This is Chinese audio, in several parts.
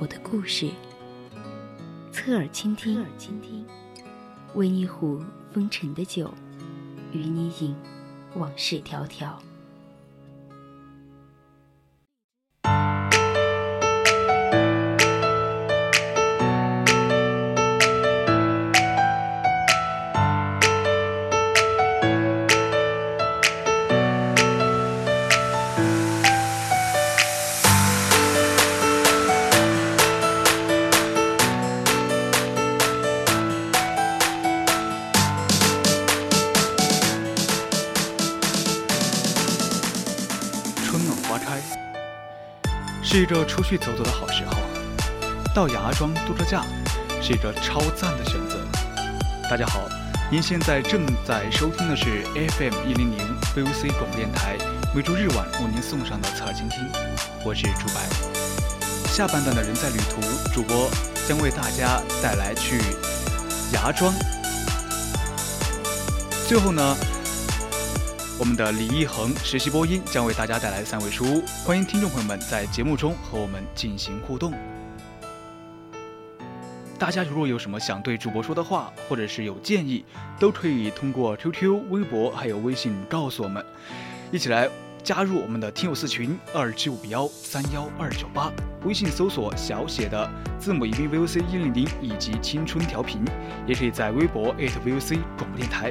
我的故事，侧耳倾听。听，为你壶风尘的酒，与你饮往事迢迢。是一个出去走走的好时候，到芽庄度个假是一个超赞的选择。大家好，您现在正在收听的是 FM 一零零 VOC 广播电台，每周日晚为您送上的侧耳倾听，我是朱白。下半段的人在旅途，主播将为大家带来去芽庄。最后呢？我们的李一恒实习播音将为大家带来三位书屋，欢迎听众朋友们在节目中和我们进行互动。大家如果有什么想对主播说的话，或者是有建议，都可以通过 QQ、微博还有微信告诉我们，一起来加入我们的听友四群二七五幺三幺二九八，微信搜索小写的字母宜宾 VOC 一零零以及青春调频，也可以在微博 @VOC 广播电台。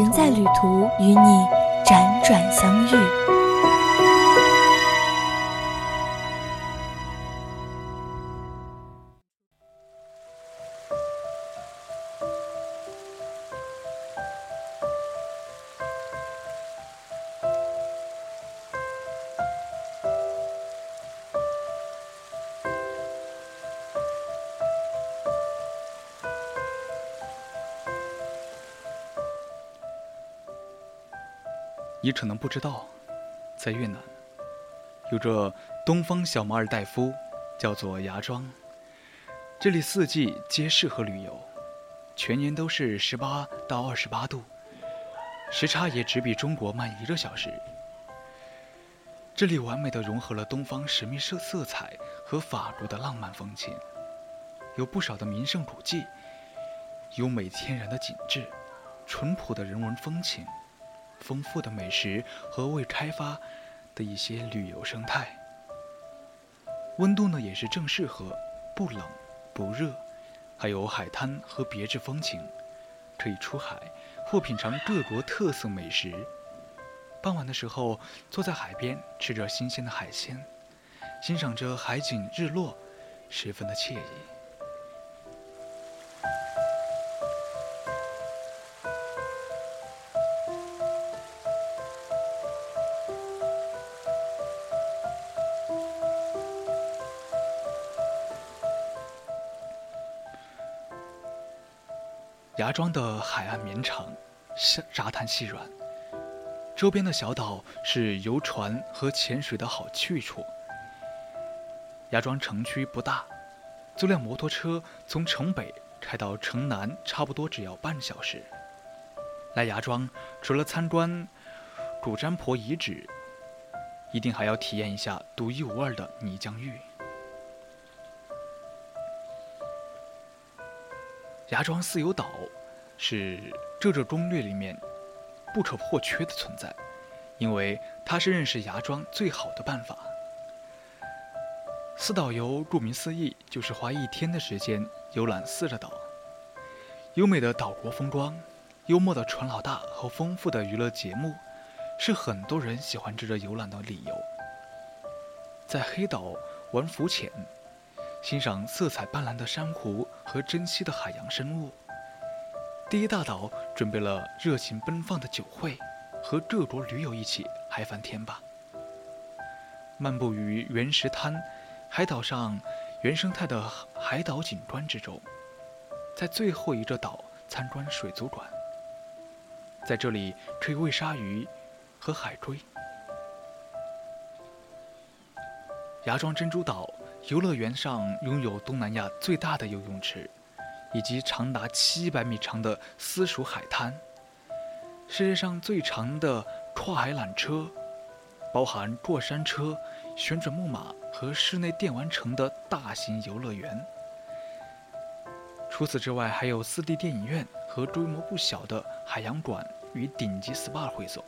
人在旅途，与你辗转相遇。你可能不知道，在越南有着东方小马尔代夫，叫做芽庄。这里四季皆适合旅游，全年都是十八到二十八度，时差也只比中国慢一个小时。这里完美的融合了东方神秘色色彩和法国的浪漫风情，有不少的名胜古迹，优美天然的景致，淳朴的人文风情。丰富的美食和未开发的一些旅游生态，温度呢也是正适合，不冷不热，还有海滩和别致风情，可以出海或品尝各国特色美食。傍晚的时候，坐在海边吃着新鲜的海鲜，欣赏着海景日落，十分的惬意。芽庄的海岸绵长，沙沙滩细软，周边的小岛是游船和潜水的好去处。芽庄城区不大，租辆摩托车从城北开到城南，差不多只要半小时。来芽庄，除了参观古占婆遗址，一定还要体验一下独一无二的泥浆浴。芽庄自由岛是这个攻略里面不可或缺的存在，因为它是认识芽庄最好的办法。四岛游顾名思义就是花一天的时间游览四个岛，优美的岛国风光、幽默的船老大和丰富的娱乐节目，是很多人喜欢这个游览的理由。在黑岛玩浮潜，欣赏色彩斑斓的珊瑚和珍稀的海洋生物。第一大岛准备了热情奔放的酒会，和各国驴友一起嗨翻天吧！漫步于原石滩、海岛上原生态的海岛景观之中，在最后一个岛参观水族馆，在这里可以喂鲨鱼和海龟。芽庄珍珠岛游乐园上拥有东南亚最大的游泳池。以及长达七百米长的私属海滩，世界上最长的跨海缆车，包含过山车、旋转木马和室内电玩城的大型游乐园。除此之外，还有四 D 电影院和规模不小的海洋馆与顶级 SPA 会所。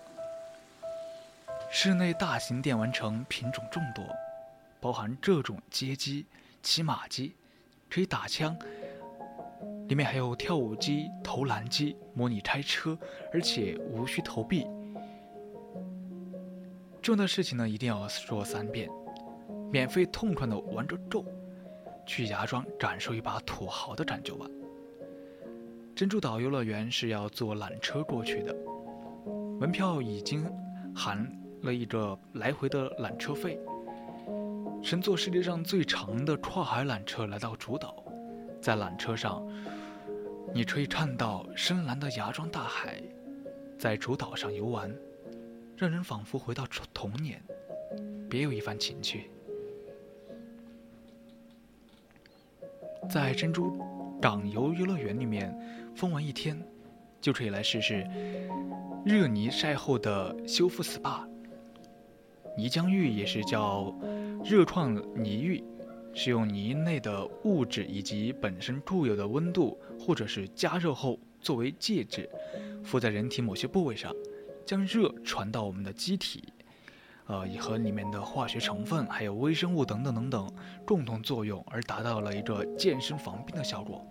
室内大型电玩城品种众多，包含各种街机、骑马机，可以打枪。里面还有跳舞机、投篮机，模拟开车，而且无需投币。重要的事情呢，一定要说三遍：免费痛快的玩个够，去芽庄感受一把土豪的感觉吧。珍珠岛游乐园是要坐缆车过去的，门票已经含了一个来回的缆车费。乘坐世界上最长的跨海缆车来到主岛。在缆车上，你可以看到深蓝的芽庄大海，在主岛上游玩，让人仿佛回到童年，别有一番情趣。在珍珠港游游乐园里面疯玩一天，就可以来试试热泥晒后的修复 SPA。泥浆浴也是叫热创泥浴。是用泥内的物质以及本身固有的温度，或者是加热后作为介质，敷在人体某些部位上，将热传到我们的机体，呃，以和里面的化学成分还有微生物等等等等共同作用，而达到了一个健身防病的效果。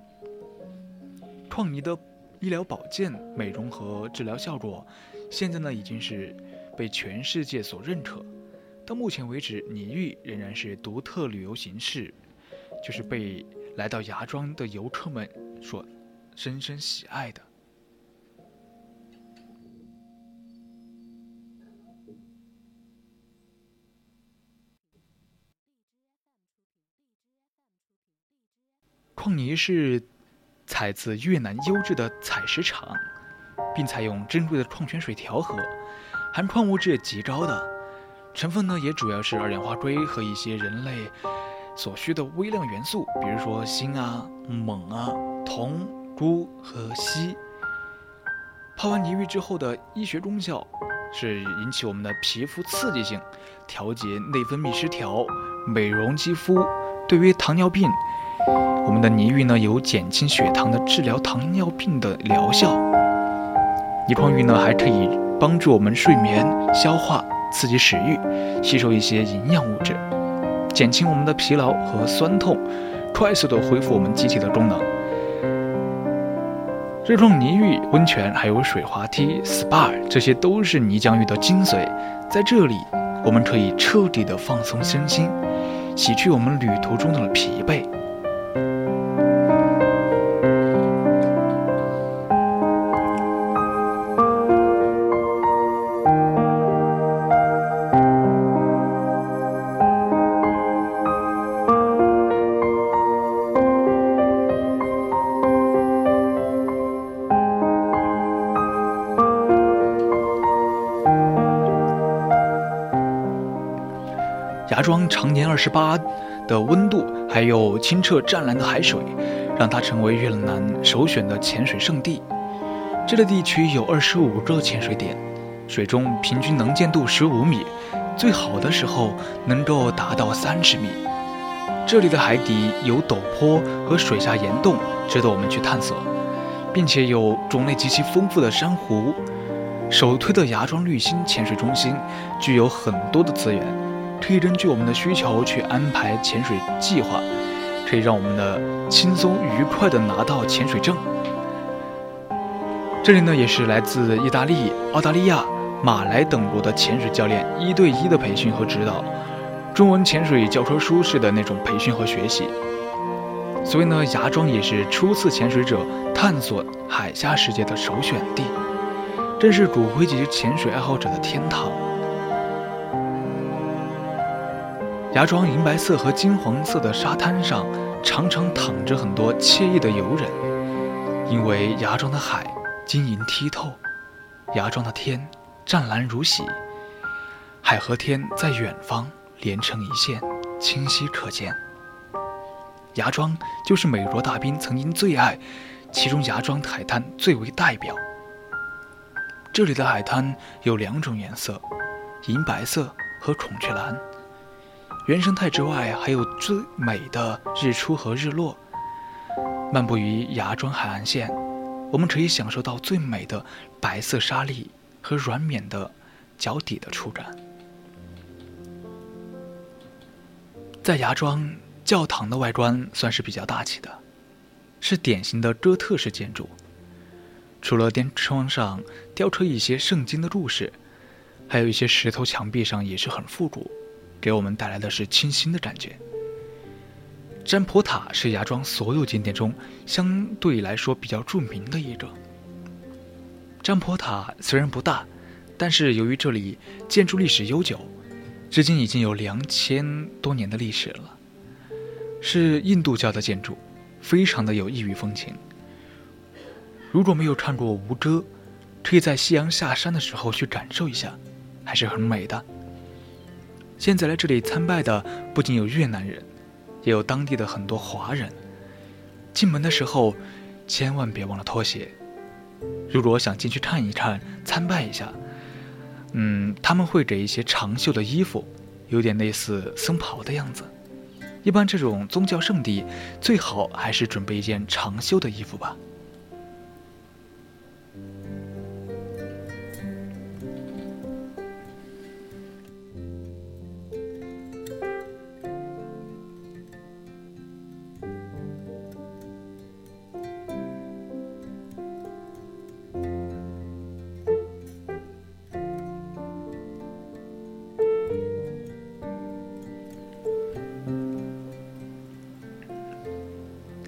创泥的医疗保健、美容和治疗效果，现在呢已经是被全世界所认可。到目前为止，泥浴仍然是独特旅游形式，就是被来到芽庄的游客们所深深喜爱的。矿泥是采自越南优质的采石场，并采用珍贵的矿泉水调和，含矿物质极高的。成分呢，也主要是二氧化硅和一些人类所需的微量元素，比如说锌啊、锰啊、铜、钴和硒。泡完泥浴之后的医学功效是引起我们的皮肤刺激性，调节内分泌失调，美容肌肤。对于糖尿病，我们的泥浴呢有减轻血糖的治疗糖尿病的疗效。泥矿浴呢还可以帮助我们睡眠、消化。刺激食欲，吸收一些营养物质，减轻我们的疲劳和酸痛，快速的恢复我们机体的功能。热创泥浴、温泉，还有水滑梯、SPA，这些都是泥浆浴的精髓。在这里，我们可以彻底的放松身心，洗去我们旅途中的疲惫。芽庄常年二十八的温度，还有清澈湛蓝的海水，让它成为越南首选的潜水胜地。这个地区有二十五个潜水点，水中平均能见度十五米，最好的时候能够达到三十米。这里的海底有陡坡和水下岩洞，值得我们去探索，并且有种类极其丰富的珊瑚，首推的芽庄绿心潜水中心具有很多的资源，可以根据我们的需求去安排潜水计划，可以让我们的轻松愉快的拿到潜水证。这里呢，也是来自意大利、澳大利亚、马来等国的潜水教练一对一的培训和指导，中文潜水教科书式的那种培训和学习。所以呢，芽庄也是初次潜水者探索海下世界的首选地，正是骨灰级潜水爱好者的天堂。芽庄银白色和金黄色的沙滩上，常常躺着很多惬意的游人，因为芽庄的海。晶莹剔透，芽庄的天湛蓝如洗，海和天在远方连成一线，清晰可见。芽庄就是美国大兵曾经最爱，其中芽庄海滩最为代表。这里的海滩有两种颜色，银白色和孔雀蓝。原生态之外，还有最美的日出和日落。漫步于芽庄海岸线。我们可以享受到最美的白色沙粒和软绵的脚底的触感。在芽庄教堂的外观算是比较大气的，是典型的哥特式建筑。除了天窗上雕刻一些圣经的故事，还有一些石头墙壁上也是很复古，给我们带来的是清新的感觉。占坡塔是芽庄所有景点中相对来说比较著名的一个。占坡塔虽然不大，但是由于这里建筑历史悠久，至今已经有两千多年的历史了，是印度教的建筑，非常的有异域风情。如果没有看过吴哥，可以在夕阳下山的时候去感受一下，还是很美的。现在来这里参拜的不仅有越南人。也有当地的很多华人。进门的时候，千万别忘了脱鞋。如果想进去看一看、参拜一下，嗯，他们会给一些长袖的衣服，有点类似僧袍的样子。一般这种宗教圣地，最好还是准备一件长袖的衣服吧。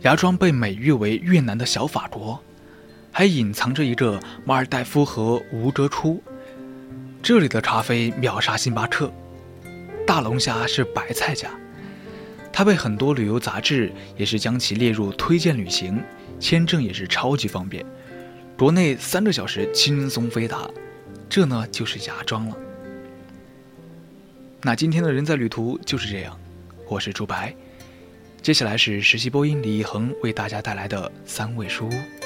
芽庄被美誉为越南的小法国，还隐藏着一个马尔代夫和吴哥窟。这里的咖啡秒杀星巴克，大龙虾是白菜价，它被很多旅游杂志也是将其列入推荐旅行，签证也是超级方便，国内三个小时轻松飞达。这呢就是芽庄了。那今天的人在旅途就是这样，我是朱白。接下来是实习播音李一恒为大家带来的三味书屋。